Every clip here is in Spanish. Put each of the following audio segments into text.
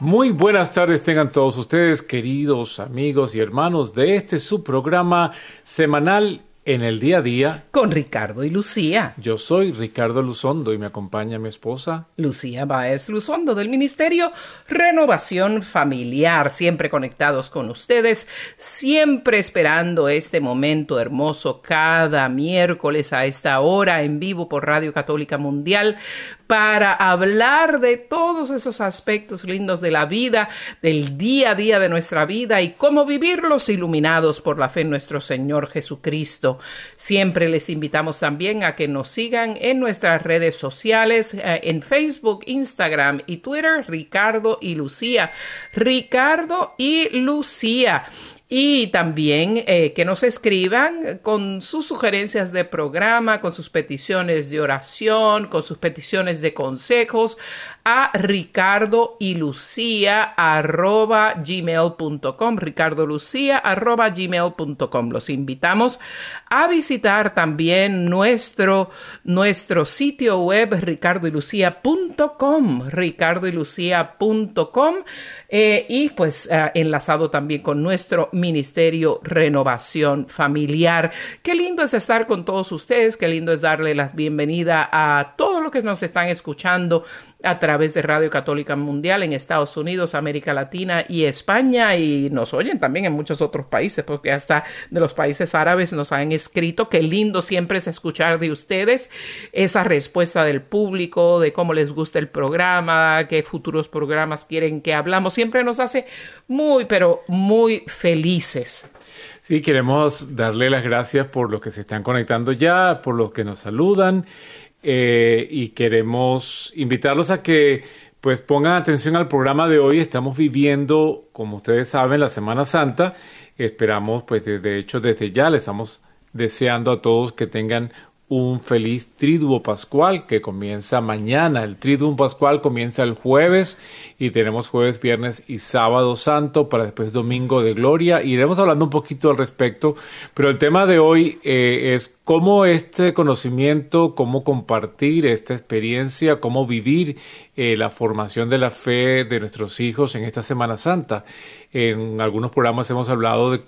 Muy buenas tardes tengan todos ustedes, queridos amigos y hermanos de este su programa semanal en el día a día. Con Ricardo y Lucía. Yo soy Ricardo Luzondo y me acompaña mi esposa. Lucía Baez Luzondo del Ministerio Renovación Familiar, siempre conectados con ustedes, siempre esperando este momento hermoso cada miércoles a esta hora en vivo por Radio Católica Mundial para hablar de todos esos aspectos lindos de la vida, del día a día de nuestra vida y cómo vivirlos iluminados por la fe en nuestro Señor Jesucristo. Siempre les invitamos también a que nos sigan en nuestras redes sociales, eh, en Facebook, Instagram y Twitter, Ricardo y Lucía. Ricardo y Lucía. Y también eh, que nos escriban con sus sugerencias de programa, con sus peticiones de oración, con sus peticiones de consejos a ricardo y lucía arroba gmail.com ricardo lucía arroba gmail.com los invitamos a visitar también nuestro nuestro sitio web ricardoylucía.com ricardoylucía.com eh, y pues eh, enlazado también con nuestro ministerio renovación familiar. Qué lindo es estar con todos ustedes qué lindo es darle las bienvenida a todos los que nos están escuchando a través de Radio Católica Mundial en Estados Unidos, América Latina y España y nos oyen también en muchos otros países porque hasta de los países árabes nos han escrito. Qué lindo siempre es escuchar de ustedes esa respuesta del público, de cómo les gusta el programa, qué futuros programas quieren que hablamos. Siempre nos hace muy, pero muy felices. Sí, queremos darle las gracias por los que se están conectando ya, por los que nos saludan eh, y queremos invitarlos a que pues pongan atención al programa de hoy. Estamos viviendo, como ustedes saben, la Semana Santa. Esperamos, pues de hecho, desde ya les estamos deseando a todos que tengan un feliz Triduo Pascual que comienza mañana. El Triduo Pascual comienza el jueves y tenemos jueves, viernes y sábado santo para después domingo de gloria. Iremos hablando un poquito al respecto, pero el tema de hoy eh, es cómo este conocimiento, cómo compartir esta experiencia, cómo vivir eh, la formación de la fe de nuestros hijos en esta Semana Santa. En algunos programas hemos hablado de,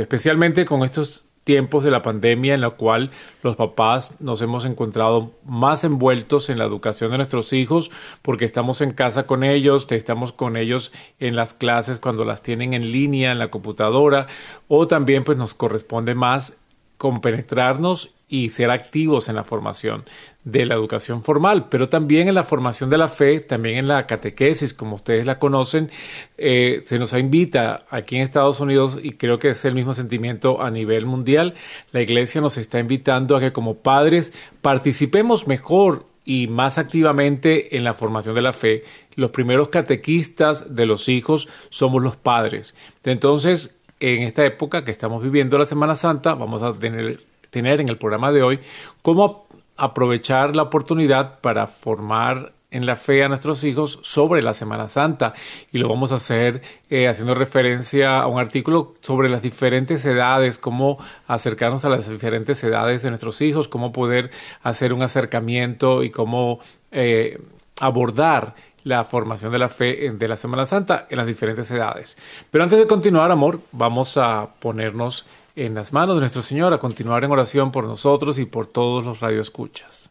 especialmente con estos tiempos de la pandemia en la cual los papás nos hemos encontrado más envueltos en la educación de nuestros hijos porque estamos en casa con ellos, estamos con ellos en las clases cuando las tienen en línea en la computadora o también pues nos corresponde más compenetrarnos y ser activos en la formación de la educación formal, pero también en la formación de la fe, también en la catequesis, como ustedes la conocen, eh, se nos invita aquí en Estados Unidos y creo que es el mismo sentimiento a nivel mundial, la iglesia nos está invitando a que como padres participemos mejor y más activamente en la formación de la fe. Los primeros catequistas de los hijos somos los padres. Entonces, en esta época que estamos viviendo la Semana Santa, vamos a tener en el programa de hoy, cómo aprovechar la oportunidad para formar en la fe a nuestros hijos sobre la Semana Santa. Y lo vamos a hacer eh, haciendo referencia a un artículo sobre las diferentes edades, cómo acercarnos a las diferentes edades de nuestros hijos, cómo poder hacer un acercamiento y cómo eh, abordar la formación de la fe de la Semana Santa en las diferentes edades. Pero antes de continuar, amor, vamos a ponernos en las manos de nuestro Señor a continuar en oración por nosotros y por todos los radioescuchas.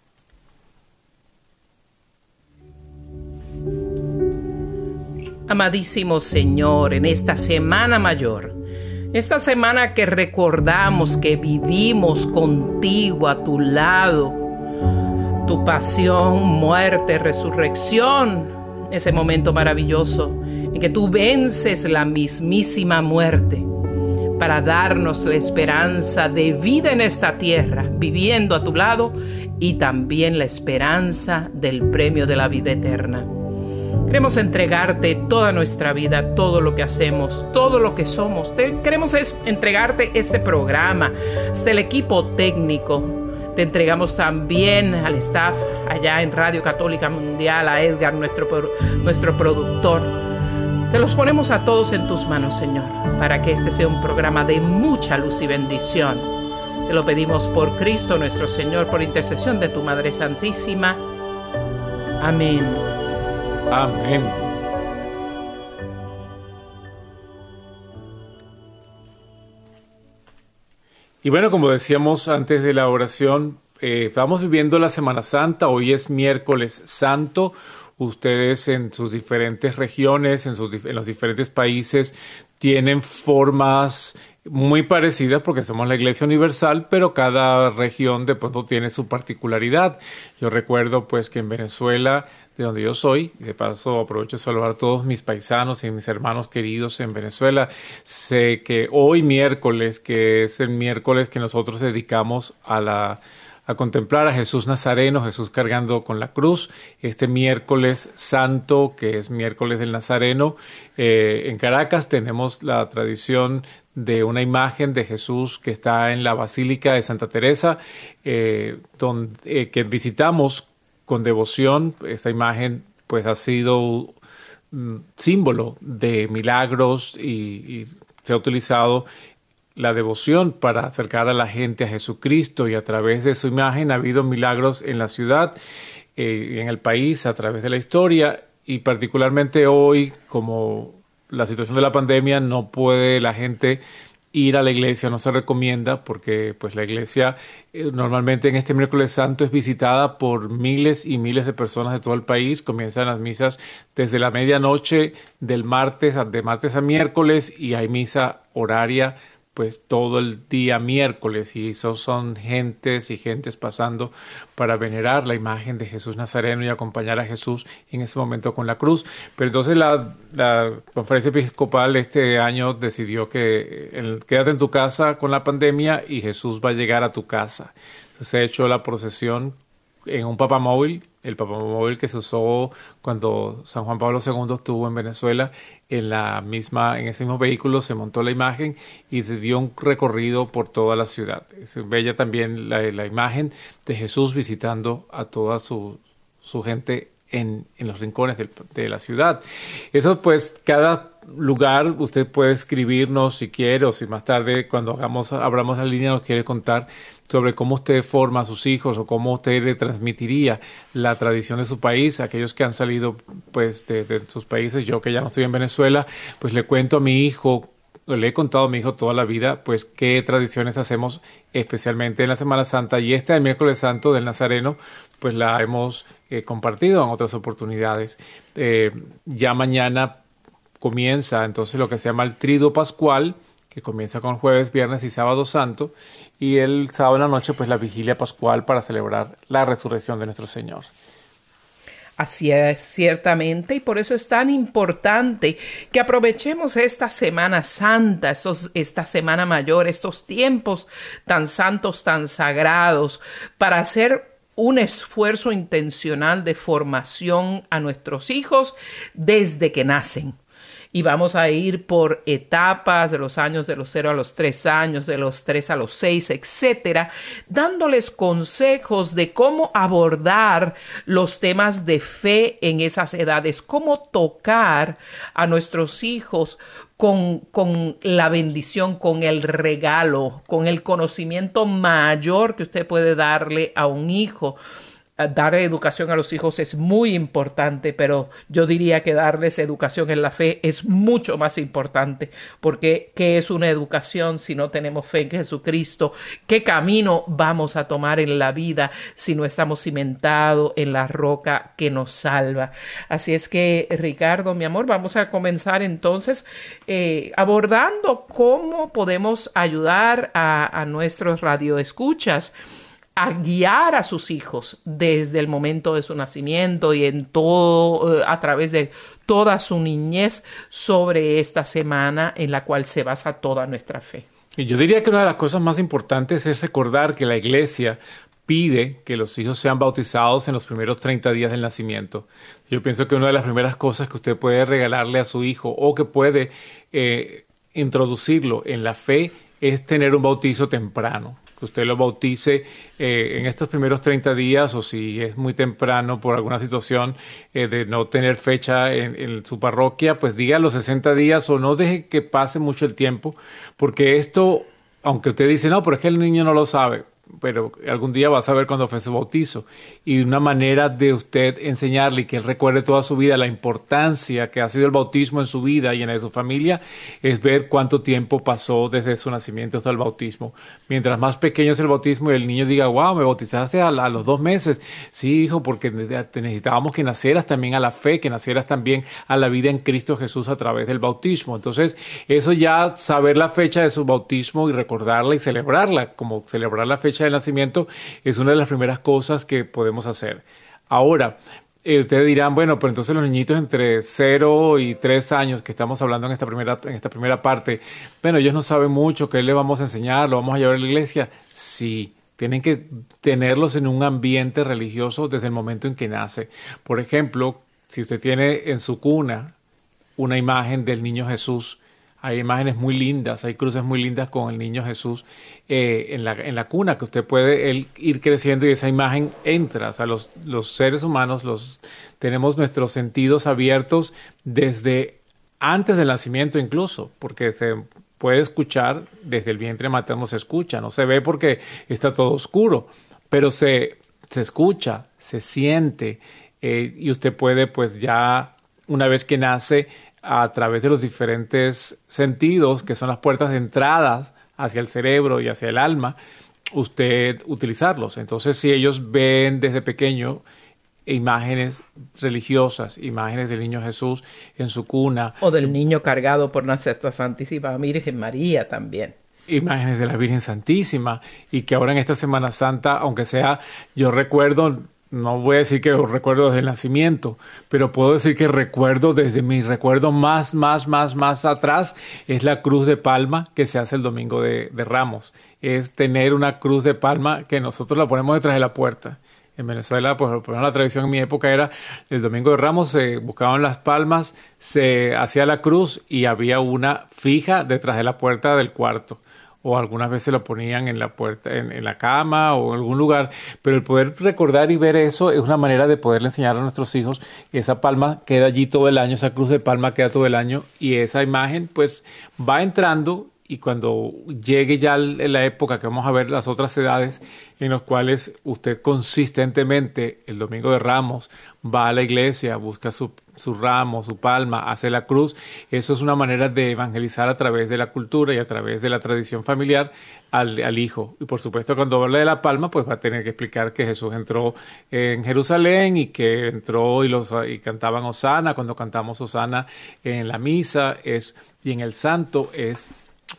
Amadísimo Señor, en esta semana mayor, Esta semana que recordamos que vivimos contigo a tu lado, tu pasión, muerte, resurrección, ese momento maravilloso en que tú vences la mismísima muerte para darnos la esperanza de vida en esta tierra, viviendo a tu lado, y también la esperanza del premio de la vida eterna. Queremos entregarte toda nuestra vida, todo lo que hacemos, todo lo que somos. queremos entregarte este programa, hasta el equipo técnico. Te entregamos también al staff allá en Radio Católica Mundial, a Edgar, nuestro, nuestro productor. Te los ponemos a todos en tus manos, Señor, para que este sea un programa de mucha luz y bendición. Te lo pedimos por Cristo nuestro Señor, por intercesión de tu Madre Santísima. Amén. Amén. Y bueno, como decíamos antes de la oración, eh, vamos viviendo la Semana Santa, hoy es miércoles santo, ustedes en sus diferentes regiones, en, sus, en los diferentes países, tienen formas muy parecidas porque somos la Iglesia Universal, pero cada región de pronto tiene su particularidad. Yo recuerdo pues que en Venezuela, de donde yo soy, de paso aprovecho de saludar a todos mis paisanos y mis hermanos queridos en Venezuela, sé que hoy miércoles, que es el miércoles que nosotros dedicamos a la a contemplar a Jesús Nazareno, Jesús cargando con la cruz. Este miércoles santo, que es miércoles del Nazareno, eh, en Caracas tenemos la tradición de una imagen de Jesús que está en la Basílica de Santa Teresa, eh, donde, eh, que visitamos con devoción. Esta imagen pues ha sido mm, símbolo de milagros y, se ha utilizado la devoción para acercar a la gente a Jesucristo y a través de su imagen ha habido milagros en la ciudad eh, en el país a través de la historia y particularmente hoy como la situación de la pandemia no puede la gente ir a la iglesia, no se recomienda porque pues la iglesia eh, normalmente en este miércoles santo es visitada por miles y miles de personas de todo el país, comienzan las misas desde la medianoche del martes, de martes a miércoles y hay misa horaria pues todo el día miércoles y esos son gentes y gentes pasando para venerar la imagen de Jesús Nazareno y acompañar a Jesús en ese momento con la cruz. Pero entonces la, conferencia episcopal este año decidió que quédate en tu casa con la pandemia y Jesús va a llegar a tu casa. Entonces se ha hecho la procesión en un papamóvil, el papamóvil que se usó cuando San Juan Pablo II estuvo en Venezuela, en la misma, en ese mismo vehículo se montó la imagen y se dio un recorrido por toda la ciudad. Es bella también la, la imagen de Jesús visitando a toda su, su gente en, en, los rincones de, la ciudad. Eso pues cada lugar usted puede escribirnos si quiere o si más tarde cuando hagamos abramos la línea nos quiere contar sobre cómo usted forma a sus hijos o cómo usted le transmitiría la tradición de su país, aquellos que han salido pues de, sus países, yo que ya no estoy en Venezuela, pues le cuento a mi hijo le he contado a mi hijo toda la vida, pues qué tradiciones hacemos especialmente en la Semana Santa y este el miércoles santo del Nazareno, pues la hemos eh, compartido en otras oportunidades. Eh, ya mañana comienza entonces lo que se llama el Trido Pascual, que comienza con jueves, viernes y sábado santo, y el sábado en la noche, pues la vigilia pascual para celebrar la resurrección de nuestro Señor. Así es, ciertamente, y por eso es tan importante que aprovechemos esta Semana Santa, esta Semana Mayor, estos tiempos tan santos, tan sagrados, para hacer un esfuerzo intencional de formación a nuestros hijos desde que nacen y vamos a ir por etapas de los años de los 0 a los 3 años, de los 3 a los 6, etcétera, dándoles consejos de cómo abordar los temas de fe en esas edades, cómo tocar a nuestros hijos con, con, la bendición, con el regalo, con el conocimiento mayor que usted puede darle a un hijo dar educación a los hijos es muy importante, pero yo diría que darles educación en la fe es mucho más importante, porque ¿qué es una educación si no tenemos fe en Jesucristo? ¿Qué camino vamos a tomar en la vida si no estamos cimentados en la roca que nos salva? Así es que, Ricardo, mi amor, vamos a comenzar entonces eh, abordando cómo podemos ayudar a nuestros radioescuchas a guiar a sus hijos desde el momento de su nacimiento y en todo, eh, a través de toda su niñez sobre esta semana en la cual se basa toda nuestra fe. Yo diría que una de las cosas más importantes es recordar que la iglesia pide que los hijos sean bautizados en los primeros 30 días del nacimiento. Yo pienso que una de las primeras cosas que usted puede regalarle a su hijo o que puede eh, introducirlo en la fe es tener un bautizo temprano usted lo bautice eh, en estos primeros 30 días o si es muy temprano por alguna situación eh, de no tener fecha en, en, su parroquia, pues diga los 60 días o no deje que pase mucho el tiempo, porque esto, aunque usted dice, no, pero es que el niño no lo sabe, pero algún día va a saber cuándo fue su bautizo. Y una manera de usted enseñarle y que él recuerde toda su vida la importancia que ha sido el bautismo en su vida y en la de su familia es ver cuánto tiempo pasó desde su nacimiento hasta el bautismo. Mientras más pequeño es el bautismo y el niño diga, wow, me bautizaste a, a los dos meses. Sí, hijo, porque necesitábamos que nacieras también a la fe, que nacieras también a la vida en Cristo Jesús a través del bautismo. Entonces, eso ya saber la fecha de su bautismo y recordarla y celebrarla, como celebrar la fecha de nacimiento es una de las primeras cosas que podemos hacer. Ahora, eh, ustedes dirán, bueno, pero entonces los niñitos entre 0 y 3 años que estamos hablando en esta primera, en esta primera parte, bueno, ellos no saben mucho, ¿qué le vamos a enseñar? ¿Lo vamos a llevar a la iglesia? Sí, tienen que tenerlos en un ambiente religioso desde el momento en que nace. Por ejemplo, si usted tiene en su cuna una imagen del niño Jesús, hay imágenes muy lindas, hay cruces muy lindas con el niño Jesús eh, en, la, en, la, cuna, que usted puede ir creciendo y esa imagen entra. O sea, los, los seres humanos los, tenemos nuestros sentidos abiertos desde antes del nacimiento incluso, porque se puede escuchar desde el vientre materno, se escucha, no se ve porque está todo oscuro, pero se, se escucha, se siente eh, y usted puede pues ya una vez que nace a través de los diferentes sentidos, que son las puertas de entrada hacia el cerebro y hacia el alma, usted utilizarlos. Entonces, si ellos ven desde pequeño imágenes religiosas, imágenes del niño Jesús en su cuna. O del niño cargado por nuestra Santísima Virgen María también. Imágenes de la Virgen Santísima y que ahora en esta Semana Santa, aunque sea, yo recuerdo no voy a decir que recuerdo desde el nacimiento, pero puedo decir que recuerdo desde mi recuerdo más, más, más, más atrás, es la cruz de palma que se hace el domingo de, Ramos. Es tener una cruz de palma que nosotros la ponemos detrás de la puerta. En Venezuela, pues la tradición en mi época era el domingo de Ramos, se buscaban las palmas, se hacía la cruz y había una fija detrás de la puerta del cuarto o algunas veces lo ponían en la puerta, en, en, la cama o en algún lugar, pero el poder recordar y ver eso es una manera de poderle enseñar a nuestros hijos que esa palma queda allí todo el año, esa cruz de palma queda todo el año y esa imagen pues va entrando y cuando llegue ya la época que vamos a ver las otras edades en las cuales usted consistentemente el domingo de Ramos va a la iglesia, busca su, su ramo, su palma, hace la cruz, eso es una manera de evangelizar a través de la cultura y a través de la tradición familiar al, hijo. Y por supuesto cuando habla de la palma, pues va a tener que explicar que Jesús entró en Jerusalén y que entró y, los, y cantaban Osana, cuando cantamos Osana en la misa es, y en el santo es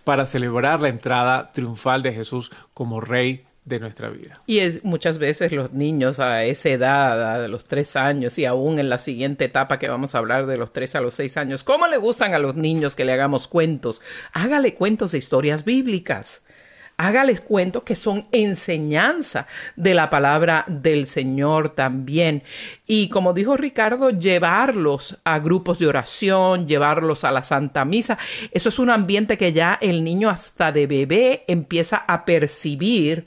para celebrar la entrada triunfal de Jesús como Rey de nuestra vida. Y es, muchas veces los niños a esa edad, a los tres años y aún en la siguiente etapa que vamos a hablar de los tres a los seis años, ¿cómo le gustan a los niños que le hagamos cuentos? Hágale cuentos de historias bíblicas. Hágales cuentos que son enseñanza de la palabra del Señor también. Y como dijo Ricardo, llevarlos a grupos de oración, llevarlos a la Santa Misa. Eso es un ambiente que ya el niño hasta de bebé empieza a percibir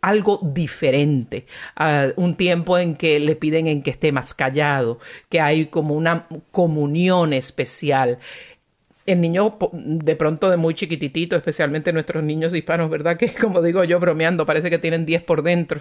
algo diferente, uh, un tiempo en que le piden en que esté más callado, que hay como una comunión especial el niño de pronto de muy chiquititito, especialmente nuestros niños hispanos, ¿verdad? Que como digo yo bromeando, parece que tienen 10 por dentro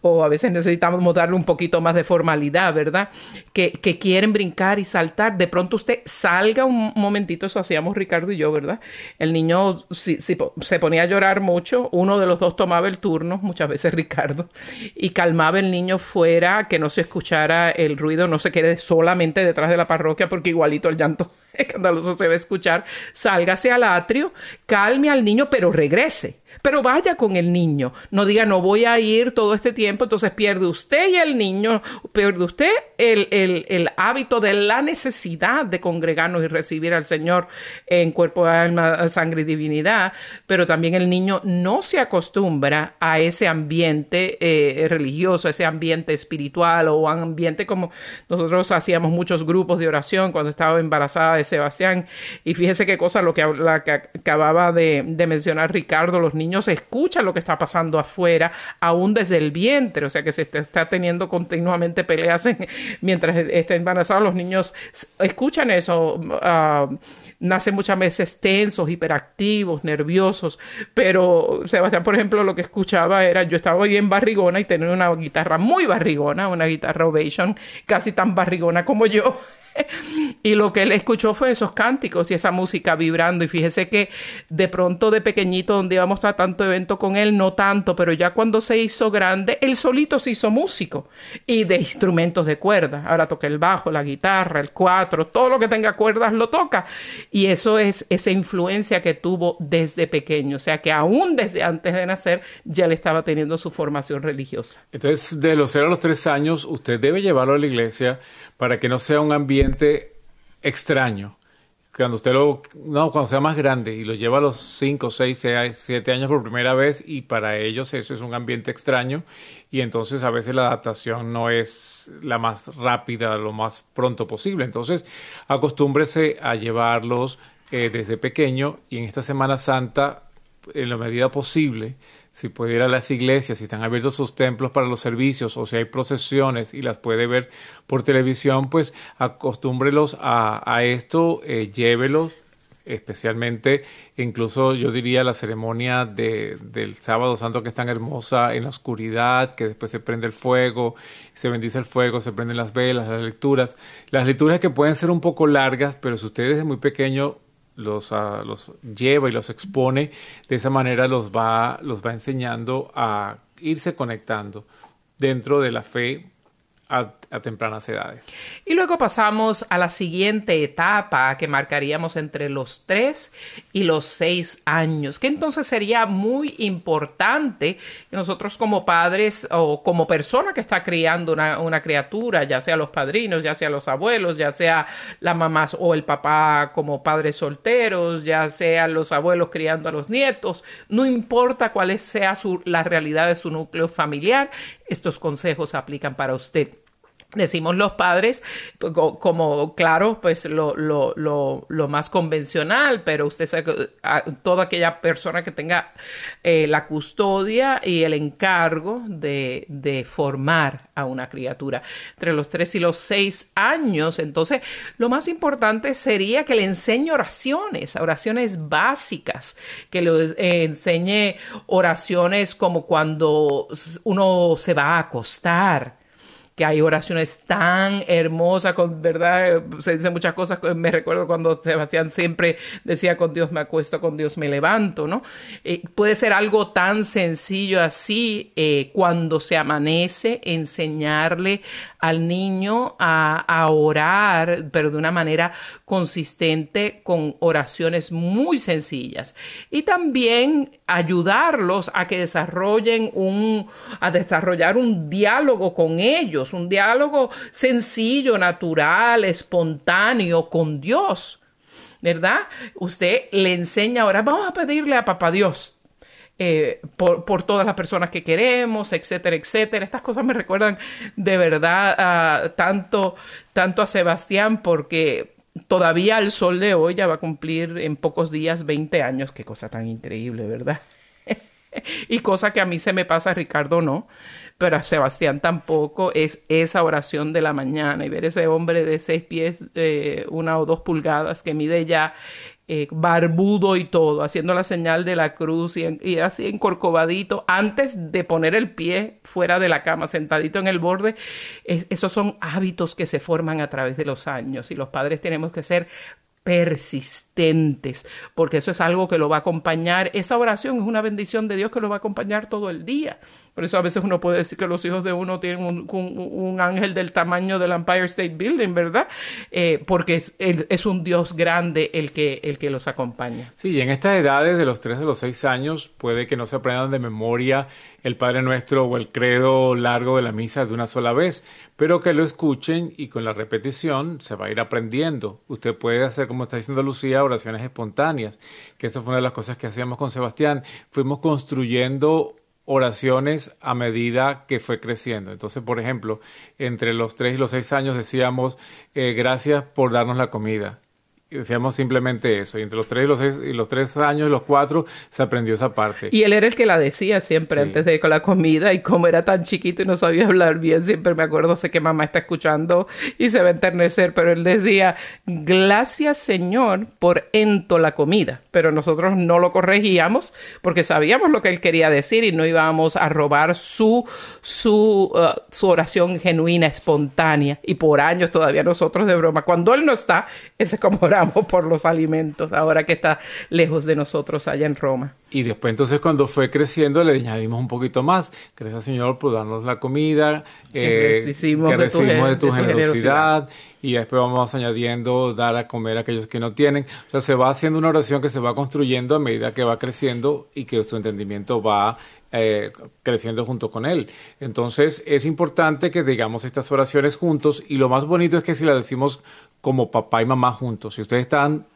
o a veces necesitamos darle un poquito más de formalidad, ¿verdad? Que, que quieren brincar y saltar. De pronto usted salga un momentito, eso hacíamos Ricardo y yo, ¿verdad? El niño si, se ponía a llorar mucho, uno de los dos tomaba el turno, muchas veces Ricardo, y calmaba el niño fuera, que no se escuchara el ruido, no se quede solamente detrás de la parroquia porque igualito el llanto escandaloso se va a escuchar, sálgase al atrio, calme al niño, pero regrese. Pero vaya con el niño. No diga, no voy a ir todo este tiempo, entonces pierde usted y el niño, pierde usted el, el, el hábito de la necesidad de congregarnos y recibir al Señor en cuerpo, alma, sangre y divinidad, pero también el niño no se acostumbra a ese ambiente eh, religioso, ese ambiente espiritual o ambiente como nosotros hacíamos muchos grupos de oración cuando estaba embarazada Sebastián. Y fíjese qué cosa lo que, acababa de, mencionar Ricardo, los niños escuchan lo que está pasando afuera, aún desde el vientre, o sea que se está, teniendo continuamente peleas mientras está embarazado, los niños escuchan eso. Uh, nacen muchas veces tensos, hiperactivos, nerviosos, pero Sebastián, por ejemplo, lo que escuchaba era, yo estaba bien barrigona y tenía una guitarra muy barrigona, una guitarra Ovation, casi tan barrigona como yo. y lo que él escuchó fue esos cánticos y esa música vibrando. Y fíjese que de pronto de pequeñito, donde íbamos a tanto evento con él, no tanto, pero ya cuando se hizo grande, él solito se hizo músico y de instrumentos de cuerda. Ahora toca el bajo, la guitarra, el cuatro, todo lo que tenga cuerdas lo toca. Y eso es esa influencia que tuvo desde pequeño. O sea que aún desde antes de nacer ya le estaba teniendo su formación religiosa. Entonces, de los cero a los tres años, usted debe llevarlo a la iglesia para que no sea un ambiente extraño. Cuando usted lo, no, cuando sea más grande y lo lleva a los 5, 6, 7 años por primera vez y para ellos eso es un ambiente extraño y entonces a veces la adaptación no es la más rápida, lo más pronto posible. Entonces acostúmbrese a llevarlos eh, desde pequeño y en esta Semana Santa, en la medida posible, si puede ir a las iglesias, si están abiertos sus templos para los servicios o si hay procesiones y las puede ver por televisión, pues acostúmbrelos a, esto, eh, llévelos, especialmente incluso yo diría la ceremonia de, del sábado santo que es tan hermosa en la oscuridad, que después se prende el fuego, se bendice el fuego, se prenden las velas, las lecturas, las lecturas que pueden ser un poco largas, pero si usted desde muy pequeño los, uh, los lleva y los expone, de esa manera los va, los va enseñando a irse conectando dentro de la fe a, tempranas edades. Y luego pasamos a la siguiente etapa que marcaríamos entre los 3 y los 6 años, que entonces sería muy importante que nosotros como padres o como persona que está criando una, criatura, ya sea los padrinos, ya sea los abuelos, ya sea la mamá o el papá como padres solteros, ya sea los abuelos criando a los nietos, no importa cuál sea su, la realidad de su núcleo familiar, estos consejos aplican para usted. Decimos los padres, pues, como claro, pues lo, lo, lo, más convencional, pero usted sabe toda aquella persona que tenga eh, la custodia y el encargo de, de, formar a una criatura entre los tres y los seis años. Entonces, lo más importante sería que le enseñe oraciones, oraciones básicas, que le enseñe oraciones como cuando uno se va a acostar hay oraciones tan hermosas, verdad, se dicen muchas cosas, me recuerdo cuando Sebastián siempre decía, con Dios me acuesto, con Dios me levanto, ¿no? Eh, puede ser algo tan sencillo así, eh, cuando se amanece, enseñarle al niño a, a orar, pero de una manera consistente, con oraciones muy sencillas. Y también ayudarlos a que desarrollen un, a desarrollar un diálogo con ellos un diálogo sencillo, natural, espontáneo con Dios. ¿Verdad? Usted le enseña ahora, vamos a pedirle a Papá Dios, eh, por, todas las personas que queremos, etcétera, etcétera. Estas cosas me recuerdan de verdad tanto, tanto a Sebastián porque todavía al sol de hoy ya va a cumplir en pocos días 20 años. Qué cosa tan increíble, ¿verdad? Y cosa que a mí se me pasa, Ricardo no pero a Sebastián tampoco es esa oración de la mañana y ver ese hombre de seis pies, una o dos pulgadas que mide ya eh, barbudo y todo, haciendo la señal de la cruz y, así encorcovadito, antes de poner el pie fuera de la cama, sentadito en el borde. esos son hábitos que se forman a través de los años y los padres tenemos que ser persistentes, porque eso es algo que lo va a acompañar. Esa oración es una bendición de Dios que lo va a acompañar todo el día. Por eso a veces uno puede decir que los hijos de uno tienen un, ángel del tamaño del Empire State Building, ¿verdad? Eh, porque es, es, un Dios grande el que, el que los acompaña. Sí, y en estas edades de los 3 a los 6 años puede que no se aprendan de memoria el Padre Nuestro o el credo largo de la misa de una sola vez, pero que lo escuchen y con la repetición se va a ir aprendiendo. Usted puede hacer, como está diciendo Lucía, oraciones espontáneas, que esa fue una de las cosas que hacíamos con Sebastián. Fuimos construyendo oraciones a medida que fue creciendo. Entonces, por ejemplo, entre los tres y los seis años decíamos, eh, gracias por darnos la comida decíamos simplemente eso. Y entre los tres y los, seis, y los tres años y los cuatro se aprendió esa parte. Y él era el que la decía siempre antes de con la comida. Y como era tan chiquito y no sabía hablar bien, siempre me acuerdo, sé que mamá está escuchando y se va a enternecer, pero él decía, gracias Señor por ento la comida. Pero nosotros no lo corregíamos porque sabíamos lo que él quería decir y no íbamos a robar su, su, uh, su oración genuina, espontánea. Y por años todavía nosotros de broma, cuando él no está, ese como oramos por los alimentos, ahora que está lejos de nosotros allá en Roma. Y después entonces cuando fue creciendo le añadimos un poquito más. Gracias Señor por darnos la comida, que eh, recibimos, de, tu, generosidad, y después vamos añadiendo dar a comer a aquellos que no tienen. O sea, se va haciendo una oración que se va construyendo a medida que va creciendo y que su entendimiento va eh, creciendo junto con él. Entonces es importante que digamos estas oraciones juntos y lo más bonito es que si las decimos como papá y mamá juntos. Si ustedes están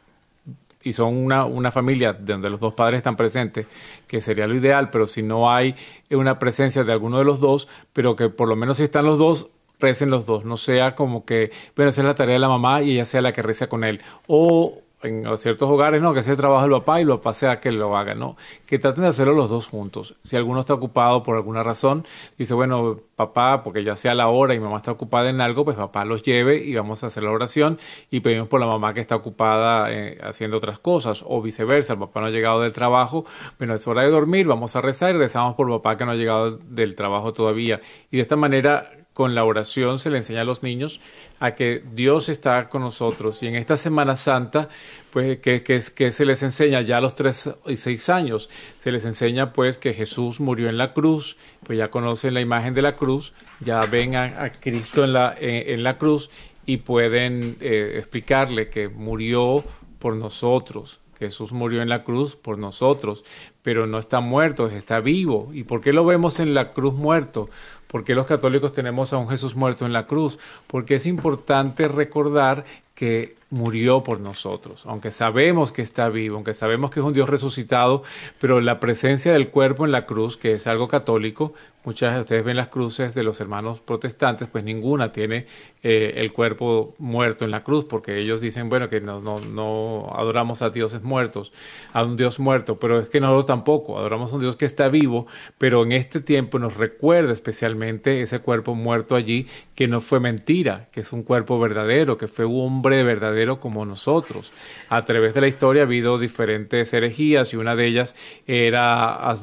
y son una, una familia donde los dos padres están presentes, que sería lo ideal, pero si no hay una presencia de alguno de los dos, pero que por lo menos si están los dos, recen los dos, no sea como que, bueno, esa es la tarea de la mamá y ella sea la que reza con él. O en ciertos hogares, no, que el trabajo del papá y el papá sea que lo haga, no, que traten de hacerlo los dos juntos. Si alguno está ocupado por alguna razón, dice, bueno, papá, porque ya sea la hora y mamá está ocupada en algo, pues papá los lleve y vamos a hacer la oración y pedimos por la mamá que está ocupada eh, haciendo otras cosas, o viceversa, el papá no ha llegado del trabajo, bueno, es hora de dormir, vamos a rezar y rezamos por papá que no ha llegado del trabajo todavía. Y de esta manera con la oración se le enseña a los niños a que Dios está con nosotros. Y en esta Semana Santa, pues, que, que, se les enseña ya a los tres y seis años, se les enseña pues que Jesús murió en la cruz, pues ya conocen la imagen de la cruz, ya ven a, Cristo en la, en, la cruz y pueden eh, explicarle que murió por nosotros, Jesús murió en la cruz por nosotros, pero no está muerto, está vivo. ¿Y por qué lo vemos en la cruz muerto? ¿Por qué los católicos tenemos a un Jesús muerto en la cruz? Porque es importante recordar que murió por nosotros, aunque sabemos que está vivo, aunque sabemos que es un Dios resucitado, pero la presencia del cuerpo en la cruz, que es algo católico, muchas de ustedes ven las cruces de los hermanos protestantes, pues ninguna tiene eh, el cuerpo muerto en la cruz, porque ellos dicen, bueno, que no, no, adoramos a dioses muertos, a un Dios muerto, pero es que nosotros tampoco, adoramos a un Dios que está vivo, pero en este tiempo nos recuerda especialmente ese cuerpo muerto allí, que no fue mentira, que es un cuerpo verdadero, que fue un hombre verdadero como nosotros. A través de la historia ha habido diferentes herejías y una de ellas era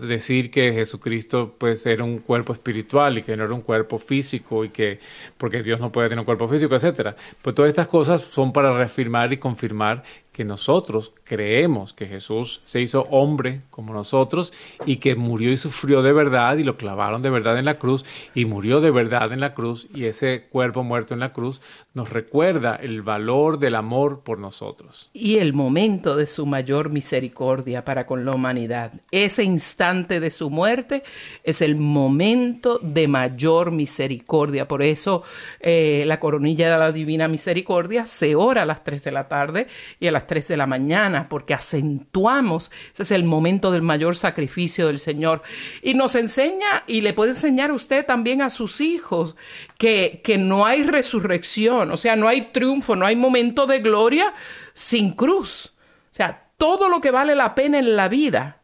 decir que Jesucristo pues era un cuerpo espiritual y que no era un cuerpo físico y que porque Dios no puede tener un cuerpo físico, etcétera. Pues todas estas cosas son para reafirmar y confirmar que nosotros creemos que Jesús se hizo hombre como nosotros y que murió y sufrió de verdad y lo clavaron de verdad en la cruz y murió de verdad en la cruz y ese cuerpo muerto en la cruz nos recuerda el valor del amor por nosotros. Y el momento de su mayor misericordia para con la humanidad. Ese instante de su muerte es el momento de mayor misericordia. Por eso eh, la coronilla de la Divina Misericordia se ora a las 3 de la tarde y a las 3 de la mañana, porque acentuamos, ese es el momento del mayor sacrificio del Señor. Y nos enseña, y le puede enseñar usted también a sus hijos, que, que no hay resurrección, o sea, no hay triunfo, no hay momento de gloria sin cruz. O sea, todo lo que vale la pena en la vida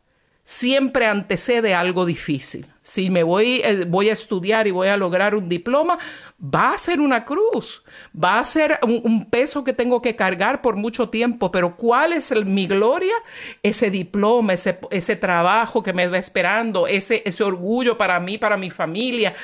siempre antecede algo difícil. Si me voy, eh, voy a estudiar y voy a lograr un diploma, va a ser una cruz, va a ser un, peso que tengo que cargar por mucho tiempo, pero ¿cuál es mi gloria? Ese diploma, ese, ese trabajo que me va esperando, ese, ese orgullo para mí, para mi familia,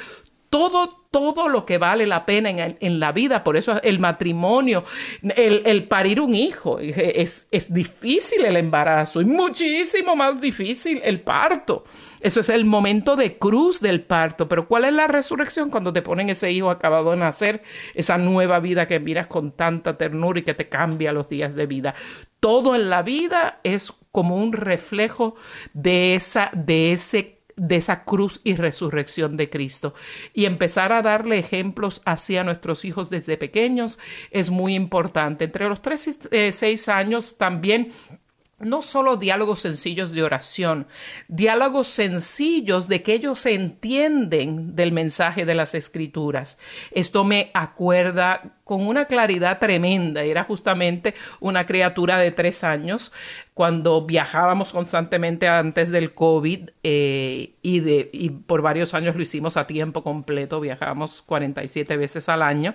todo, todo lo que vale la pena en, la vida. Por eso el matrimonio, el, parir un hijo, es, es, difícil el embarazo y muchísimo más difícil el parto. Eso es el momento de cruz del parto. Pero ¿cuál es la resurrección cuando te ponen ese hijo acabado de nacer, esa nueva vida que miras con tanta ternura y que te cambia los días de vida? Todo en la vida es como un reflejo de, esa, de ese de esa cruz y resurrección de Cristo. Y empezar a darle ejemplos hacia nuestros hijos desde pequeños es muy importante. Entre los tres y 6 eh, años también no solo diálogos sencillos de oración, diálogos sencillos de que ellos entienden del mensaje de las escrituras. Esto me acuerda con una claridad tremenda. Era justamente una criatura de tres años cuando viajábamos constantemente antes del COVID eh, y, y por varios años lo hicimos a tiempo completo, viajábamos 47 veces al año.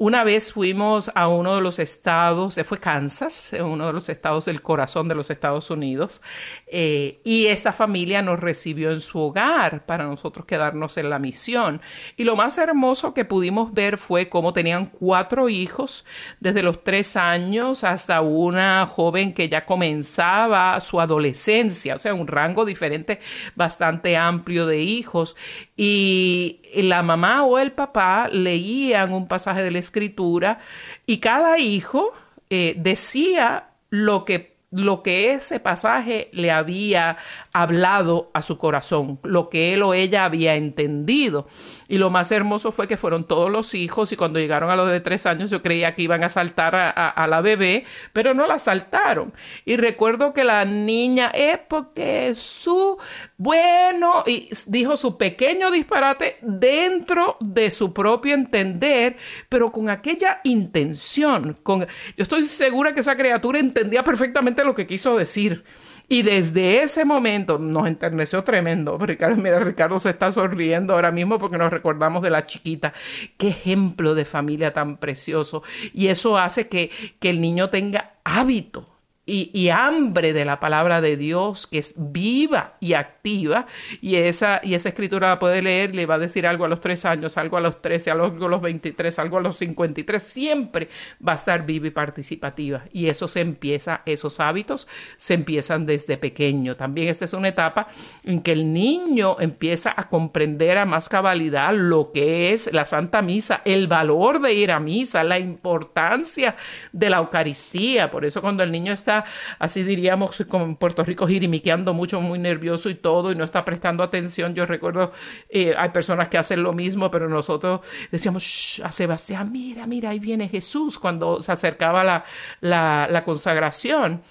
Una vez fuimos a uno de los estados, eh, fue Kansas, eh, uno de los estados del corazón de los Estados Unidos, eh, y esta familia nos recibió en su hogar para nosotros quedarnos en la misión. Y lo más hermoso que pudimos ver fue cómo tenían cuatro hijos, desde los tres años hasta una joven que ya comenzaba su adolescencia, o sea, un rango diferente bastante amplio de hijos. Y la mamá o el papá leían un pasaje de la escritura y cada hijo eh, decía lo que lo que ese pasaje le había hablado a su corazón, lo que él o ella había entendido. Y lo más hermoso fue que fueron todos los hijos y cuando llegaron a los de tres años yo creía que iban a saltar a, la bebé, pero no la saltaron. Y recuerdo que la niña, es porque su, bueno, y dijo su pequeño disparate dentro de su propio entender, pero con aquella intención, con, yo estoy segura que esa criatura entendía perfectamente lo que quiso decir. Y desde ese momento nos enterneció tremendo. Ricardo, mira, Ricardo se está sonriendo ahora mismo porque nos recordamos de la chiquita. Qué ejemplo de familia tan precioso. Y eso hace que, que el niño tenga hábito y, hambre de la palabra de Dios, que es viva y activa, y esa, y esa escritura la puede leer, le va a decir algo a los tres años, algo a los trece, algo a los veintitrés, algo a los cincuenta y tres, siempre va a estar viva y participativa. Y eso se empieza, esos hábitos se empiezan desde pequeño. También esta es una etapa en que el niño empieza a comprender a más cabalidad lo que es la Santa Misa, el valor de ir a misa, la importancia de la Eucaristía. Por eso cuando el niño está así diríamos, como en Puerto Rico, jirimiqueando mucho, muy nervioso y todo, y no está prestando atención. Yo recuerdo, eh, hay personas que hacen lo mismo, pero nosotros decíamos a Sebastián, mira, mira, ahí viene Jesús, cuando se acercaba la, la, la consagración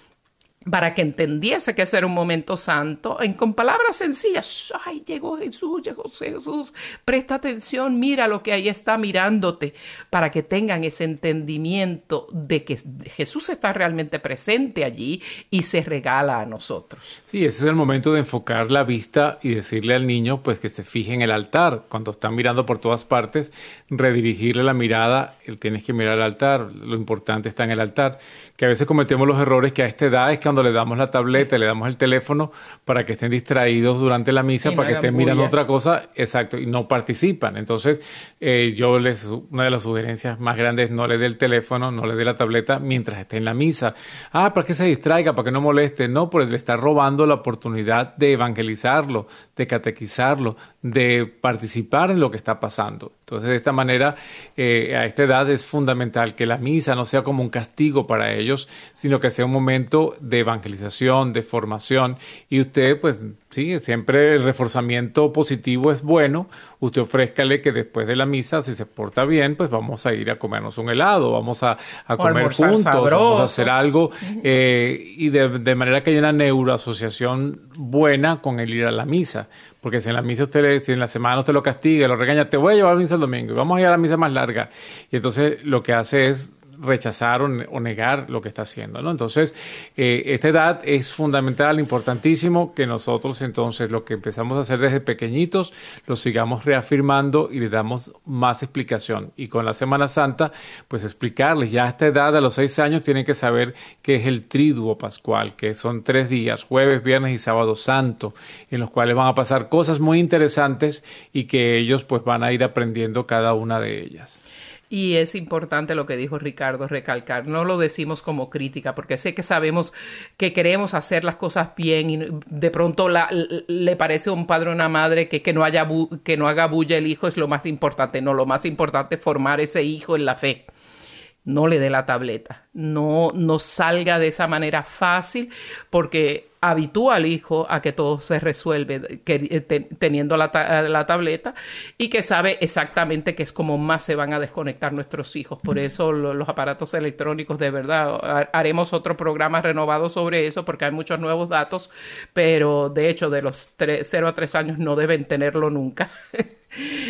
para que entendiese que ese un momento santo, en, con palabras sencillas, ay, llegó Jesús, llegó Jesús, presta atención, mira lo que ahí está mirándote, para que tengan ese entendimiento de que Jesús está realmente presente allí y se regala a nosotros. Sí, ese es el momento de enfocar la vista y decirle al niño, pues que se fije en el altar, cuando está mirando por todas partes, redirigirle la mirada, él tienes que mirar al altar, lo importante está en el altar, que a veces cometemos los errores que a esta edad es le damos la tableta, le damos el teléfono para que estén distraídos durante la misa, para que estén mirando otra cosa, exacto, y no participan. Entonces, eh, yo les, una de las sugerencias más grandes, no le dé el teléfono, no le dé la tableta mientras esté en la misa. Ah, para que se distraiga, para que no moleste. No, porque le está robando la oportunidad de evangelizarlo, de catequizarlo, de participar en lo que está pasando. Entonces, de esta manera, eh, a esta edad es fundamental que la misa no sea como un castigo para ellos, sino que sea un momento de evangelización, de formación. Y usted, pues, sí, siempre el reforzamiento positivo es bueno. Usted ofrézcale que después de la misa, si se porta bien, pues vamos a ir a comernos un helado, vamos a, comer juntos, vamos a hacer algo. Eh, y de, de manera que haya una neuroasociación buena con el ir a la misa. Porque si en la misa usted, si en la semana usted lo castiga, lo regaña, te voy a llevar a misa el domingo y vamos a ir a la misa más larga. Y entonces lo que hace es rechazar o, negar lo que está haciendo. ¿no? Entonces, eh, esta edad es fundamental, importantísimo que nosotros entonces lo que empezamos a hacer desde pequeñitos lo sigamos reafirmando y le damos más explicación. Y con la Semana Santa, pues explicarles, ya a esta edad, a los seis años, tienen que saber qué es el triduo pascual, que son tres días, jueves, viernes y sábado santo, en los cuales van a pasar cosas muy interesantes y que ellos pues van a ir aprendiendo cada una de ellas. Y es importante lo que dijo Ricardo, recalcar, no lo decimos como crítica, porque sé que sabemos que queremos hacer las cosas bien y de pronto le parece a un padre o una madre que, que, no haya que no haga bulla el hijo es lo más importante. No, lo más importante es formar ese hijo en la fe. No le dé la tableta, no, no salga de esa manera fácil, porque habitúa al hijo a que todo se resuelve eh, teniendo la, tableta y que sabe exactamente que es como más se van a desconectar nuestros hijos. Por eso los aparatos electrónicos, de verdad, haremos otro programa renovado sobre eso porque hay muchos nuevos datos, pero de hecho de los 0 a 3 años no deben tenerlo nunca.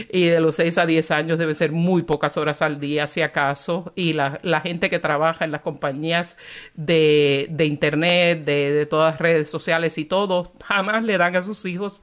y de los 6 a 10 años debe ser muy pocas horas al día, si acaso. Y la, gente que trabaja en las compañías de, Internet, de, de todas redes sociales y todo, jamás le dan a sus hijos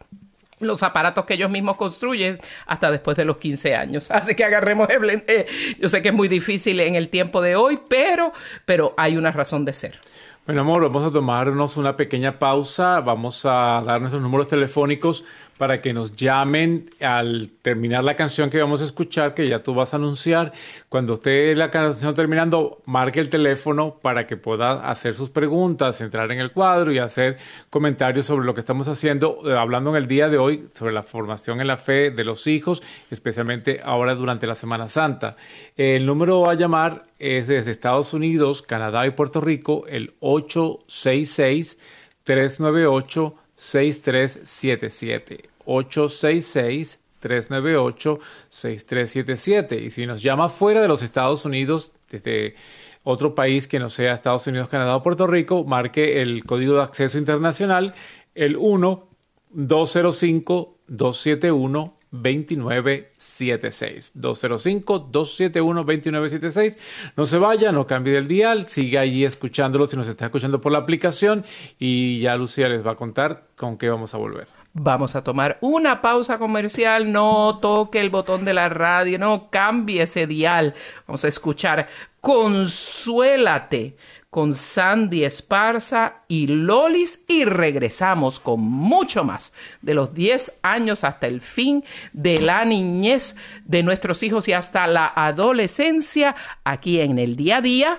los aparatos que ellos mismos construyen hasta después de los 15 años. Así que agarremos el eh, yo sé que es muy difícil en el tiempo de hoy, pero, pero hay una razón de ser. Bueno, amor, vamos a tomarnos una pequeña pausa. Vamos a dar nuestros números telefónicos para que nos llamen al terminar la canción que vamos a escuchar, que ya tú vas a anunciar. Cuando esté la canción terminando, marque el teléfono para que pueda hacer sus preguntas, entrar en el cuadro y hacer comentarios sobre lo que estamos haciendo, eh, hablando en el día de hoy sobre la formación en la fe de los hijos, especialmente ahora durante la Semana Santa. El número a llamar es desde Estados Unidos, Canadá y Puerto Rico, el 866 398 6377 866 398 6377 y si nos llama fuera de los Estados Unidos desde otro país que no sea Estados Unidos, Canadá o Puerto Rico, marque el código de acceso internacional el 1 205 271 2976 205 271 2976 no se vaya, no cambie del dial siga allí escuchándolo si nos está escuchando por la aplicación y ya Lucía les va a contar con qué vamos a volver Vamos a tomar una pausa comercial, no toque el botón de la radio, no cambie ese dial. Vamos a escuchar Consuélate con Sandy Esparza y Lolis y regresamos con mucho más de los 10 años hasta el fin de la niñez de nuestros hijos y hasta la adolescencia aquí en el día a día.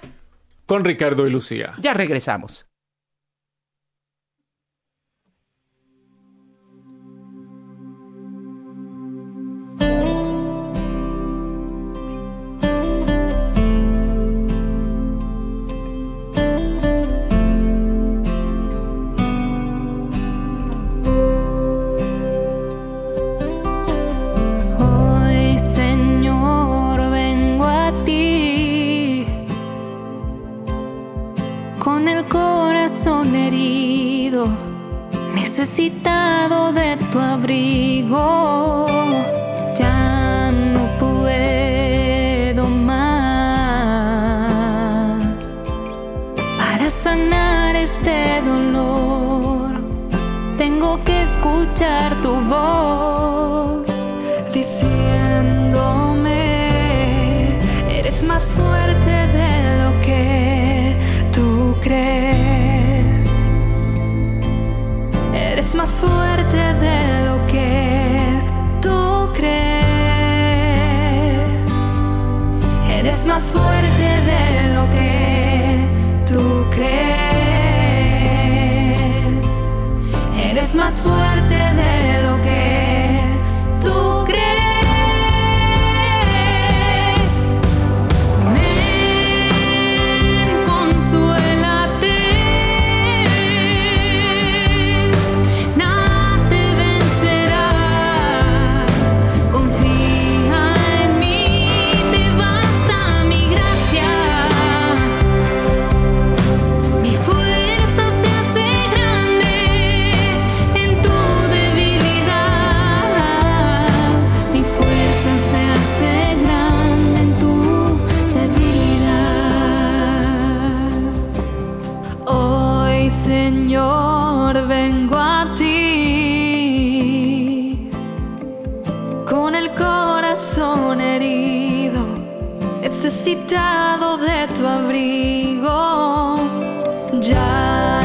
Con Ricardo y Lucía. Ya regresamos. Necesitado de tu abrigo. Ya no puedo más para sanar este dolor. Tengo que escuchar tu voz más fuerte de lo que tú crees. Eres más fuerte necesitado de tu abrigo. Ya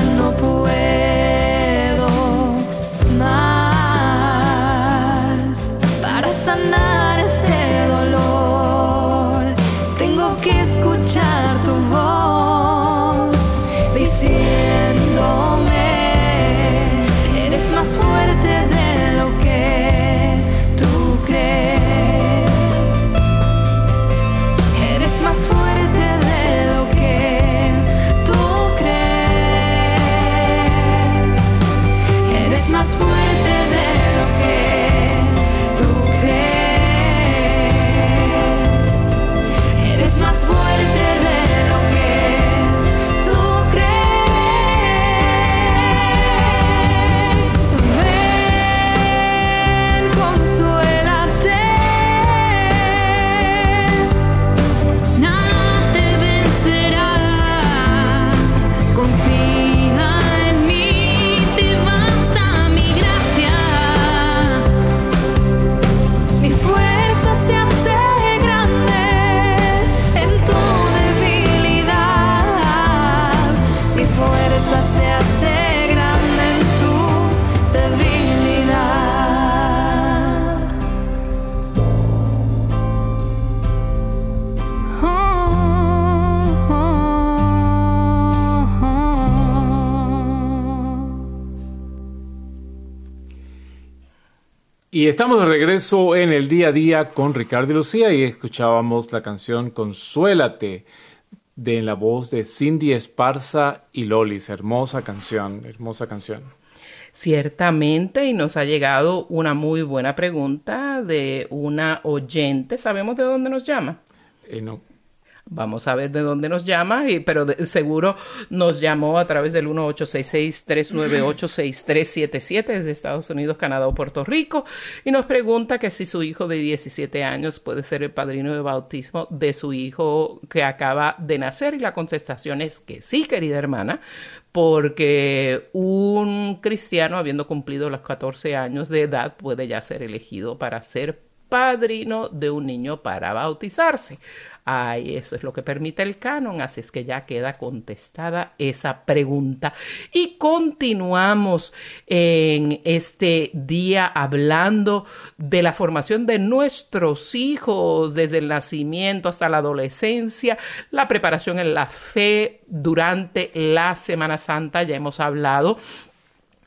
Y estamos de regreso en el día a día con Ricardo y Lucía y escuchábamos la canción Consuélate de la voz de Cindy Esparza y Lolis. Hermosa canción, hermosa canción. Ciertamente, y nos ha llegado una muy buena pregunta de una oyente. ¿Sabemos de dónde nos llama? Eh, no, Vamos a ver de dónde nos llama, y- pero seguro nos llamó a través del 1866-398-6377 desde Estados Unidos, Canadá o Puerto Rico y nos pregunta que si su hijo de 17 años puede ser el padrino de bautismo de su hijo que acaba de nacer y la contestación es que sí, querida hermana, porque un cristiano habiendo cumplido los 14 años de edad puede ya ser elegido para ser padrino de un niño para bautizarse. Ay, eso es lo que permite el canon, así es que ya queda contestada esa pregunta. Y continuamos en este día hablando de la formación de nuestros hijos desde el nacimiento hasta la adolescencia, la preparación en la fe durante la Semana Santa, ya hemos hablado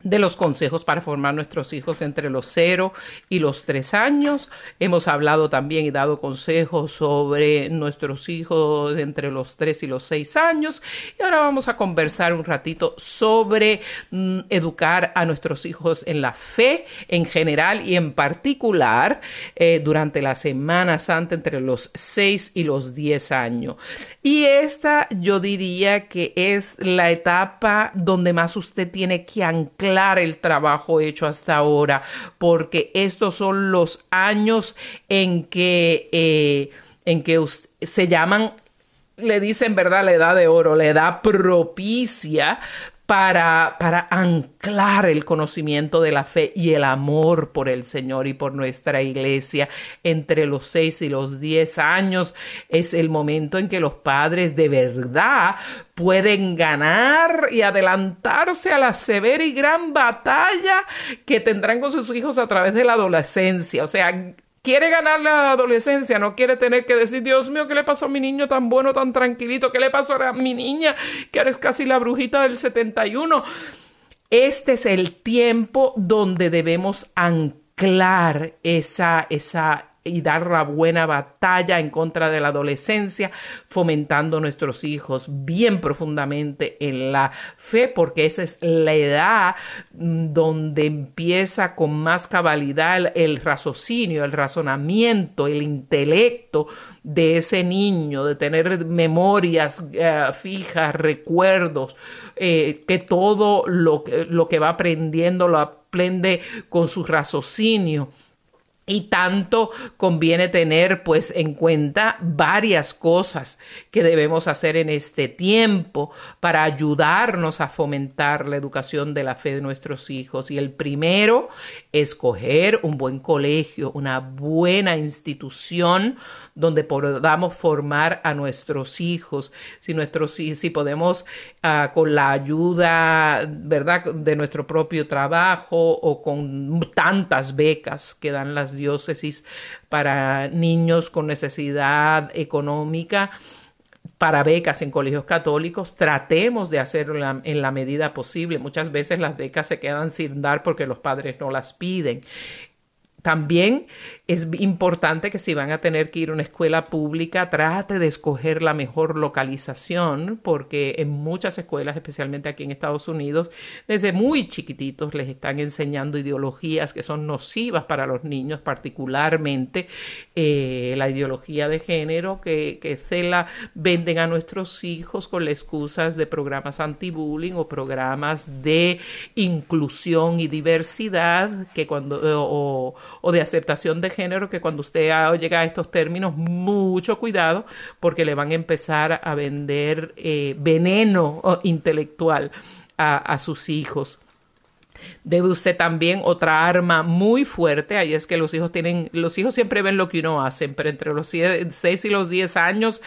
de los consejos para formar nuestros hijos entre los 0 y los 3 años. Hemos hablado también y dado consejos sobre nuestros hijos entre los 3 y los 6 años. Y ahora vamos a conversar un ratito sobre mm, educar a nuestros hijos en la fe en general y en particular eh, durante la Semana Santa entre los 6 y los 10 años. Y esta yo diría que es la etapa donde más usted tiene que anclar el trabajo hecho hasta ahora, porque estos son los años en que, eh, en que se llaman le dicen, ¿verdad? La edad de oro, la edad propicia para, para anclar el conocimiento de la fe y el amor por el Señor y por nuestra iglesia entre los 6 y los 10 años. Es el momento en que los padres de verdad pueden ganar y adelantarse a la severa y gran batalla que tendrán con sus hijos a través de la adolescencia. O sea, quiere ganar la adolescencia, no quiere tener que decir, Dios mío, ¿qué le pasó a mi niño tan bueno, tan tranquilito? ¿Qué le pasó a mi niña, que ahora es casi la brujita del 71? Este es el tiempo donde debemos anclar esa, esa y dar la buena batalla en contra de la adolescencia, fomentando a nuestros hijos bien profundamente en la fe, porque esa es la edad mm, donde empieza con más cabalidad el, raciocinio, el razonamiento, el intelecto de ese niño, de tener memorias eh, fijas, recuerdos, eh, que todo lo, lo que va aprendiendo lo aprende con su raciocinio. Y tanto conviene tener pues en cuenta varias cosas que debemos hacer en este tiempo para ayudarnos a fomentar la educación de la fe de nuestros hijos. Y el primero, escoger un buen colegio, una buena institución donde podamos formar a nuestros hijos. Si nuestros si podemos uh, con la ayuda, ¿verdad?, de nuestro propio trabajo o con tantas becas que dan las diócesis para niños con necesidad económica para becas en colegios católicos, tratemos de hacerlo en la, medida posible. Muchas veces las becas se quedan sin dar porque los padres no las piden. También es importante que si van a tener que ir a una escuela pública, trate de escoger la mejor localización, porque en muchas escuelas, especialmente aquí en Estados Unidos, desde muy chiquititos les están enseñando ideologías que son nocivas para los niños, particularmente eh, la ideología de género que, que se la venden a nuestros hijos con las excusas de programas anti-bullying o programas de inclusión y diversidad que cuando o, o de aceptación de género, que cuando usted llega a estos términos, mucho cuidado, porque le van a empezar a vender eh, veneno intelectual a, a sus hijos. Debe usted también otra arma muy fuerte, ahí es que los hijos tienen, los hijos siempre ven lo que uno hace, pero entre los 6 y los 10 años,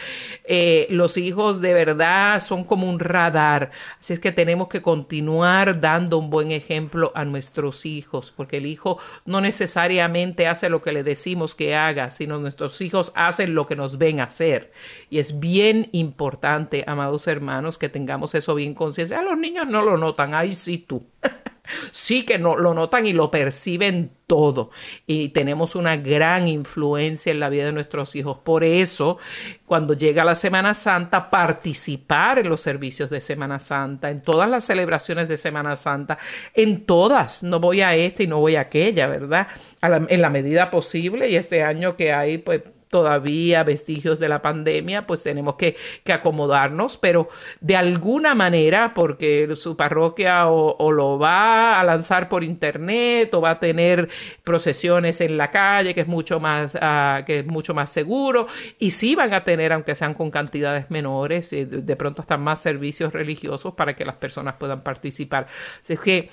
eh, los hijos de verdad son como un radar, así es que tenemos que continuar dando un buen ejemplo a nuestros hijos, porque el hijo no necesariamente hace lo que le decimos que haga, sino nuestros hijos hacen lo que nos ven hacer. Y es bien importante, amados hermanos, que tengamos eso bien conciencia. A los niños no lo notan, ay sí tú. sí que no, lo notan y lo perciben todo. Y tenemos una gran influencia en la vida de nuestros hijos. Por eso, cuando llega la Semana Santa, participar en los servicios de Semana Santa, en todas las celebraciones de Semana Santa, en todas, no voy a esta y no voy a aquella, ¿verdad? en la medida posible. Y este año que hay, pues todavía vestigios de la pandemia, pues tenemos que, que, acomodarnos, pero de alguna manera, porque su parroquia o, lo va a lanzar por internet o va a tener procesiones en la calle, que es mucho más, uh, que es mucho más seguro, y sí van a tener, aunque sean con cantidades menores, de, de pronto hasta más servicios religiosos para que las personas puedan participar. Así es que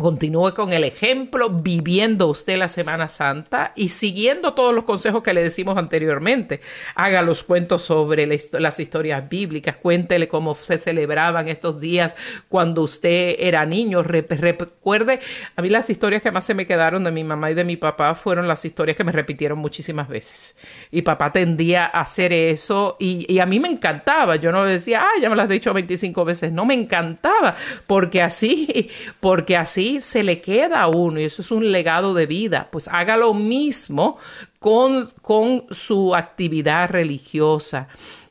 Continúe con el ejemplo, viviendo usted la Semana Santa y siguiendo todos los consejos que le decimos anteriormente. Haga los cuentos sobre las historias bíblicas, cuéntele cómo se celebraban estos días cuando usted era niño. recuerde, a mí las historias que más se me quedaron de mi mamá y de mi papá fueron las historias que me repitieron muchísimas veces. Y papá tendía a hacer eso y, a mí me encantaba. Yo no decía, ah, ya me las he dicho 25 veces. No, me encantaba porque así, porque así se le queda a uno y eso es un legado de vida, pues haga lo mismo con, con su actividad religiosa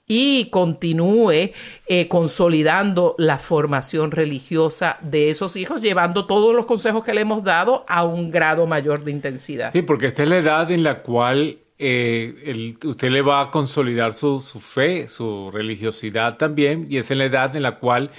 y continúe eh, consolidando la formación religiosa de esos hijos, llevando todos los consejos que le hemos dado a un grado mayor de intensidad. Sí, porque esta es la edad en la cual eh, usted le va a consolidar su, su, fe, su religiosidad también, y es en la edad en la cual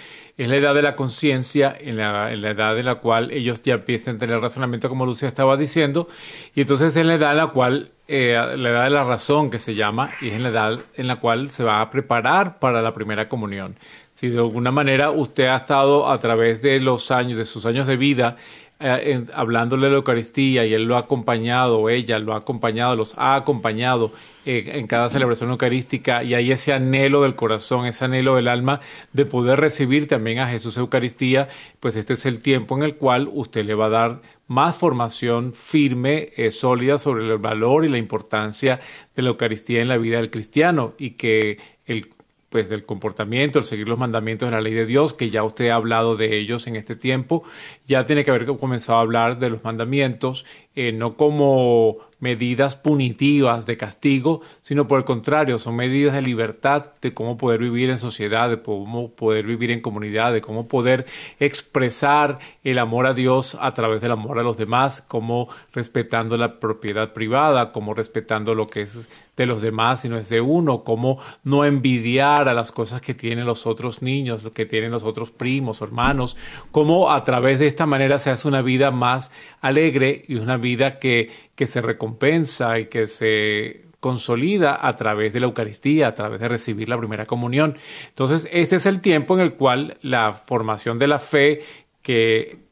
es la edad de la conciencia, en la, edad en la cual ellos ya empiezan a tener razonamiento, como Lucia estaba diciendo, y entonces es la edad en la cual, eh, la edad de la razón que se llama, y es en la edad en la cual se va a preparar para la primera comunión. Si de alguna manera usted ha estado a través de los años, de sus años de vida, eh, hablándole de la Eucaristía y él lo ha acompañado, ella lo ha acompañado, los ha acompañado eh, en cada celebración eucarística y hay ese anhelo del corazón, ese anhelo del alma de poder recibir también a Jesús Eucaristía, pues este es el tiempo en el cual usted le va a dar más formación firme, eh, sólida sobre el valor y la importancia de la Eucaristía en la vida del cristiano y que el pues del comportamiento, el seguir los mandamientos de la ley de Dios, que ya usted ha hablado de ellos en este tiempo, ya tiene que haber comenzado a hablar de los mandamientos, eh, no como medidas punitivas de castigo, sino por el contrario, son medidas de libertad de cómo poder vivir en sociedad, de cómo poder vivir en comunidad, de cómo poder expresar el amor a Dios a través del amor a los demás, como respetando la propiedad privada, como respetando lo que es de los demás, sino es de uno, cómo no envidiar a las cosas que tienen los otros niños, lo que tienen los otros primos, hermanos, cómo a través de esta manera se hace una vida más alegre y una vida que, que se recompensa y que se consolida a través de la Eucaristía, a través de recibir la primera comunión. Entonces, este es el tiempo en el cual la formación de la fe que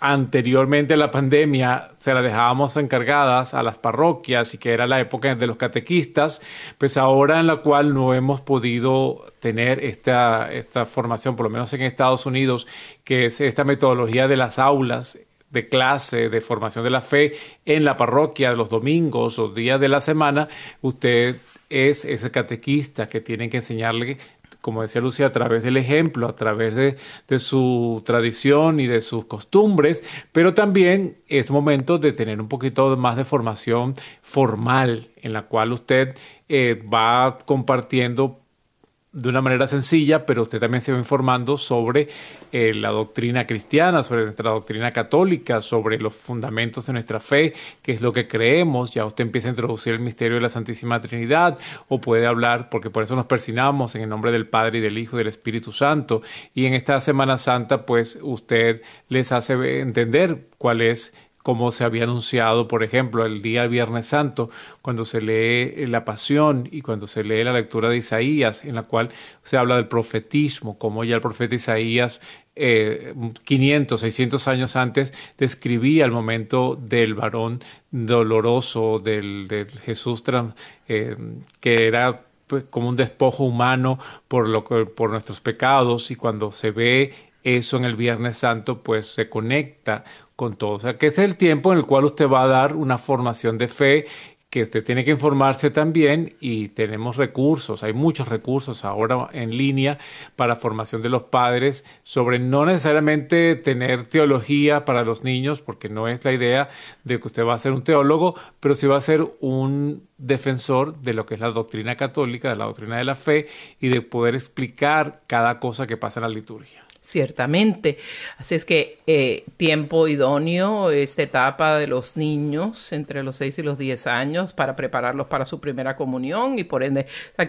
anteriormente a la pandemia se la dejábamos encargadas a las parroquias y que era la época de los catequistas, pues ahora en la cual no hemos podido tener esta, esta formación, por lo menos en Estados Unidos, que es esta metodología de las aulas de clase, de formación de la fe en la parroquia, los domingos o días de la semana, usted es ese catequista que tiene que enseñarle como decía Lucia, a través del ejemplo, a través de, su tradición y de sus costumbres, pero también es momento de tener un poquito más de formación formal en la cual usted eh, va compartiendo de una manera sencilla, pero usted también se va informando sobre eh, la doctrina cristiana, sobre nuestra doctrina católica, sobre los fundamentos de nuestra fe, qué es lo que creemos. Ya usted empieza a introducir el misterio de la Santísima Trinidad o puede hablar, porque por eso nos persinamos en el nombre del Padre y del Hijo y del Espíritu Santo. Y en esta Semana Santa, pues usted les hace entender cuál es como se había anunciado, por ejemplo, el día Viernes Santo, cuando se lee la Pasión y cuando se lee la lectura de Isaías, en la cual se habla del profetismo, como ya el profeta Isaías 500, eh, 600 años antes describía el momento del varón doloroso, del, Jesús eh, que era pues, como un despojo humano por, lo, por nuestros pecados y cuando se ve eso en el Viernes Santo, pues se conecta con todo. O sea, que es el tiempo en el cual usted va a dar una formación de fe que usted tiene que informarse también y tenemos recursos, hay muchos recursos ahora en línea para formación de los padres sobre no necesariamente tener teología para los niños, porque no es la idea de que usted va a ser un teólogo, pero sí va a ser un defensor de lo que es la doctrina católica, de la doctrina de la fe y de poder explicar cada cosa que pasa en la liturgia ciertamente. Así es que eh, tiempo idóneo, esta etapa de los niños entre los 6 y los 10 años para prepararlos para su primera comunión y por ende,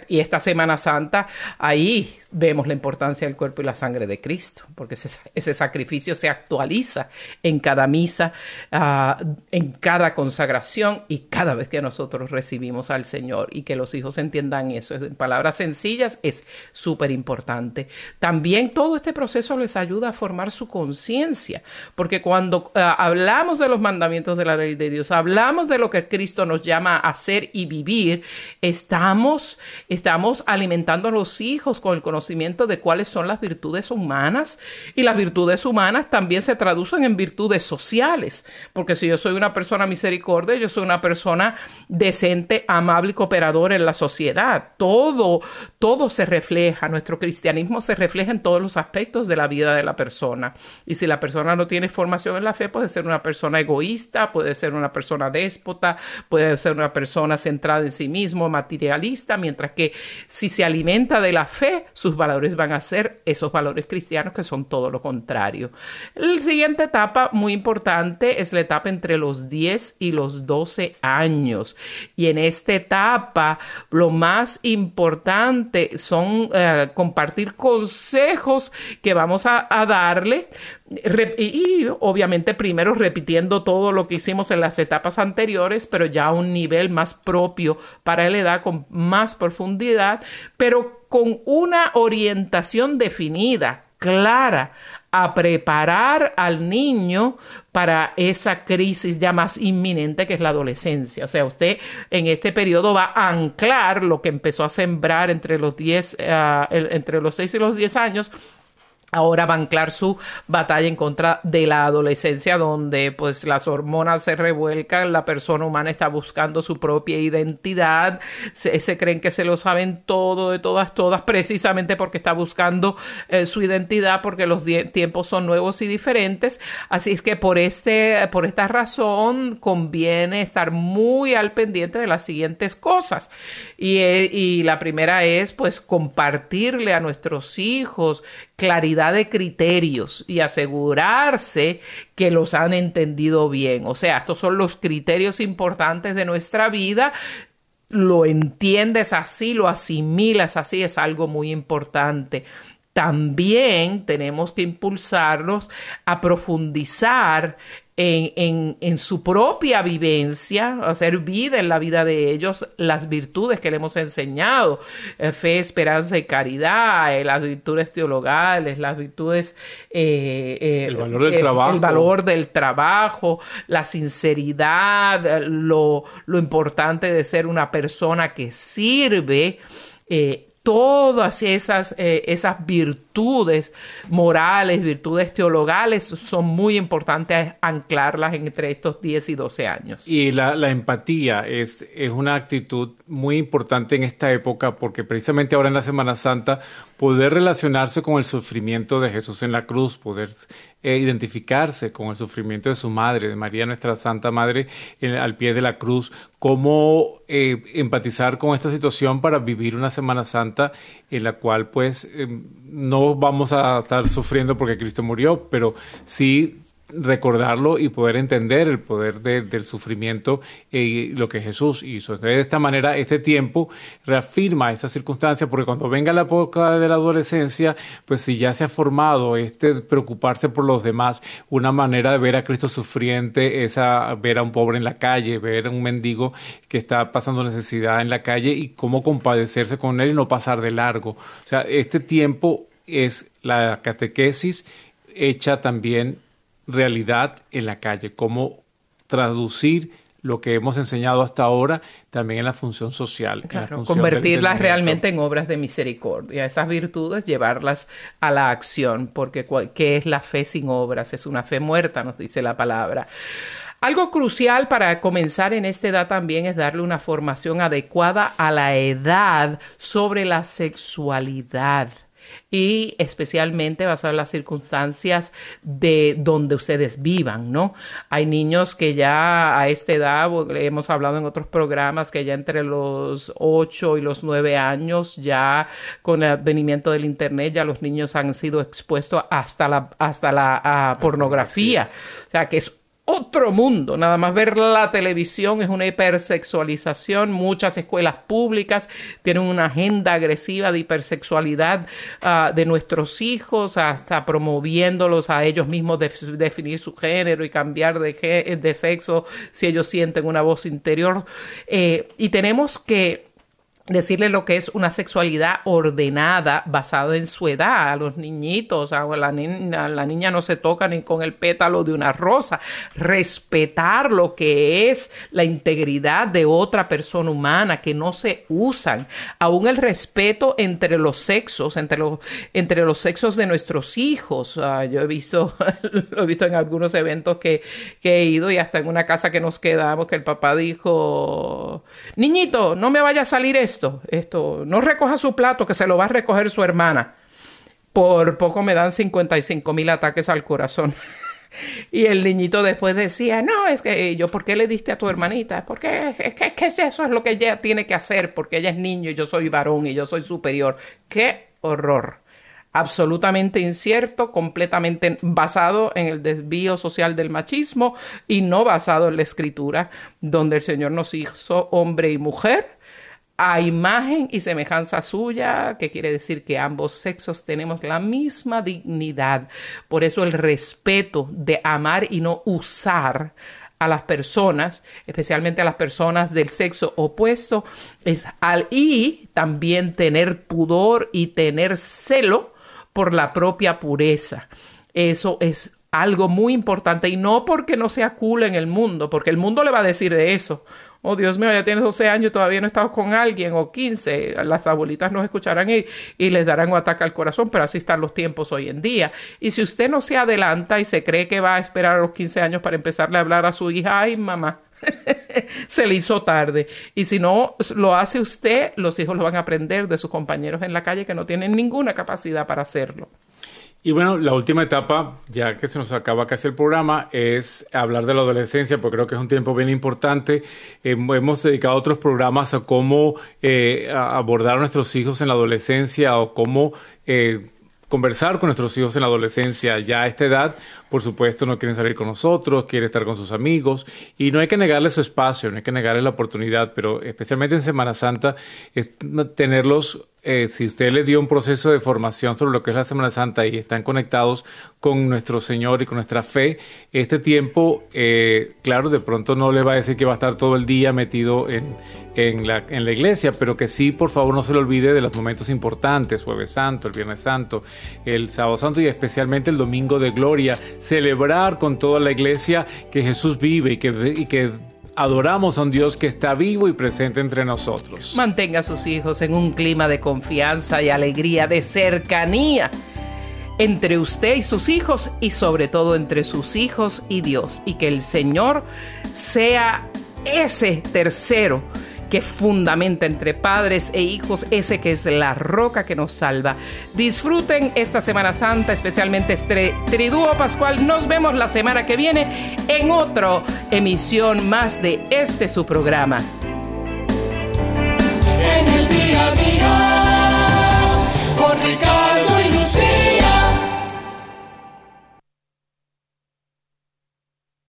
y esta Semana Santa, ahí vemos la importancia del cuerpo y la sangre de Cristo, porque ese, sacrificio se actualiza en cada misa, ah, en cada consagración y cada vez que nosotros recibimos al Señor y que los hijos entiendan eso. En palabras sencillas es súper importante. También todo este proceso eso les ayuda a formar su conciencia, porque cuando eh, hablamos de los mandamientos de la ley de Dios, hablamos de lo que Cristo nos llama a hacer y vivir, estamos, estamos alimentando a los hijos con el conocimiento de cuáles son las virtudes humanas y las virtudes humanas también se traducen en virtudes sociales, porque si yo soy una persona misericordia, yo soy una persona decente, amable y cooperadora en la sociedad. Todo, todo se refleja, nuestro cristianismo se refleja en todos los aspectos de la vida de la persona. Y si la persona no tiene formación en la fe, puede ser una persona egoísta, puede ser una persona déspota, puede ser una persona centrada en sí mismo, materialista, mientras que si se alimenta de la fe, sus valores van a ser esos valores cristianos que son todo lo contrario. La siguiente etapa muy importante es la etapa entre los 10 y los 12 años. Y en esta etapa, lo más importante son eh, compartir consejos que van vamos a, darle y, obviamente primero repitiendo todo lo que hicimos en las etapas anteriores, pero ya a un nivel más propio para la edad, con más profundidad, pero con una orientación definida, clara, a preparar al niño para esa crisis ya más inminente que es la adolescencia. O sea, usted en este periodo va a anclar lo que empezó a sembrar entre los 10, ah, entre los 6 y los 10 años ahora va a anclar su batalla en contra de la adolescencia donde pues las hormonas se revuelcan, la persona humana está buscando su propia identidad, se, creen que se lo saben todo de todas, todas, precisamente porque está buscando eh, su identidad, porque los tiempos son nuevos y diferentes, así es que por, este, por esta razón conviene estar muy al pendiente de las siguientes cosas. Y, eh, y la primera es pues compartirle a nuestros hijos claridad de criterios y asegurarse que los han entendido bien. O sea, estos son los criterios importantes de nuestra vida. Lo entiendes así, lo asimilas así, es algo muy importante. También tenemos que impulsarlos a profundizar en, en, su propia vivencia, hacer vida en la vida de ellos, las virtudes que le hemos enseñado, eh, fe, esperanza y caridad, eh, las virtudes teologales, las virtudes... Eh, el valor del trabajo. El valor del trabajo, la sinceridad, lo, lo importante de ser una persona que sirve todas esas, eh, esas virtudes morales, virtudes teologales, son muy importantes anclarlas entre estos 10 y 12 años. Y la, la empatía es, es una actitud muy importante en esta época porque precisamente ahora en la Semana Santa poder relacionarse con el sufrimiento de Jesús en la cruz, poder eh, identificarse con el sufrimiento de su madre, de María nuestra Santa Madre al pie de la cruz, cómo eh, empatizar con esta situación para vivir una Semana Santa en la cual pues em, no vamos a estar sufriendo porque Cristo murió, pero sí recordarlo y poder entender el poder del sufrimiento y lo que Jesús hizo. de esta manera, este tiempo reafirma esa circunstancia, porque cuando venga la época de la adolescencia, pues si ya se ha formado este preocuparse por los demás, una manera de ver a Cristo sufriente es ver a un pobre en la calle, ver a un mendigo que está pasando necesidad en la calle y cómo compadecerse con él y no pasar de largo. O sea, este tiempo es la catequesis hecha también realidad en la calle, cómo traducir lo que hemos enseñado hasta ahora también en la función social. convertirlas realmente en obras de misericordia, esas virtudes, llevarlas a la acción, porque ¿qué es la fe sin obras? Es una fe muerta, nos dice la palabra. Algo crucial para comenzar en esta edad también es darle una formación adecuada a la edad sobre la sexualidad y especialmente basado en las circunstancias de donde ustedes vivan, ¿no? Hay niños que ya a esta edad, hemos hablado en otros programas, que ya entre los 8 y los 9 años, ya con el advenimiento del Internet, ya los niños han sido expuestos hasta la, hasta la pornografía. O sea, que es otro mundo. Nada más ver la televisión es una hipersexualización. Muchas escuelas públicas tienen una agenda agresiva de hipersexualidad ah, de nuestros hijos, hasta promoviéndolos a ellos mismos de, definir su género y cambiar de, sexo si ellos sienten una voz interior. Eh, y tenemos que decirle lo que es una sexualidad ordenada basada en su edad. A los niñitos, a la niña, la niña no se toca ni con el pétalo de una rosa, respetar lo que es la integridad de otra persona humana, que no se usan, aún el respeto entre los sexos, entre los, entre los sexos de nuestros hijos. Ah, yo he visto, lo he visto en algunos eventos que, que he ido y hasta en una casa que nos quedamos que el papá dijo, niñito, no me vaya a salir eso esto, esto, no recoja su plato, que se lo va a recoger su hermana. Por poco me dan 55 mil ataques al corazón. Y el niñito después decía, no, es que yo, ¿por qué le diste a tu hermanita? Porque es es que eso es lo que ella tiene que hacer, porque ella es niño y yo soy varón y yo soy superior. ¡Qué horror! absolutamente incierto, completamente basado en el desvío social del machismo y no basado en la escritura, donde el Señor nos hizo hombre y mujer a imagen y semejanza suya, que quiere decir que ambos sexos tenemos la misma dignidad. Por eso el respeto de amar y no usar a las personas, especialmente a las personas del sexo opuesto, es al y también tener pudor y tener celo por la propia pureza. Eso es algo muy importante y no porque no sea cool en el mundo, porque el mundo le va a decir de eso oh Dios mío, ya tienes 12 años todavía no estado con alguien, o 15, las abuelitas nos escucharán y, y, les darán un ataque al corazón, pero así están los tiempos hoy en día. Y si usted no se adelanta y se cree que va a esperar a los 15 años para empezarle a hablar a su hija, ay mamá, se le hizo tarde. Y si no lo hace usted, los hijos lo van a aprender de sus compañeros en la calle que no tienen ninguna capacidad para hacerlo. Y bueno, la última etapa, ya que se nos acaba casi el programa, es hablar de la adolescencia, porque creo que es un tiempo bien importante. hemos dedicado otros programas a cómo eh, abordar a nuestros hijos en la adolescencia o cómo eh, conversar con nuestros hijos en la adolescencia. Ya a esta edad, por supuesto, no quieren salir con nosotros, quieren estar con sus amigos y no hay que negarles su espacio, no hay que negarles la oportunidad, pero especialmente en Semana Santa, es tenerlos eh, si usted le dio un proceso de formación sobre lo que es la Semana Santa y están conectados con nuestro Señor y con nuestra fe, este tiempo, eh, claro, de pronto no le va a decir que va a estar todo el día metido en, la, iglesia, pero que sí, por favor, no se le olvide de los momentos importantes, Jueves Santo, el Viernes Santo, el Sábado Santo y especialmente el Domingo de Gloria, celebrar con toda la iglesia que Jesús vive y que adoramos a un Dios que está vivo y presente entre nosotros. Mantenga a sus hijos en un clima de confianza y alegría, de cercanía entre usted y sus hijos y sobre todo entre sus hijos y Dios. Y que el Señor sea ese tercero que fundamenta entre padres e hijos, ese que es la roca que nos salva. Disfruten esta Semana Santa, especialmente este Triduo Pascual. Nos vemos la semana que viene en otra emisión más de este su programa. En el día a día, con Ricardo y Lucía.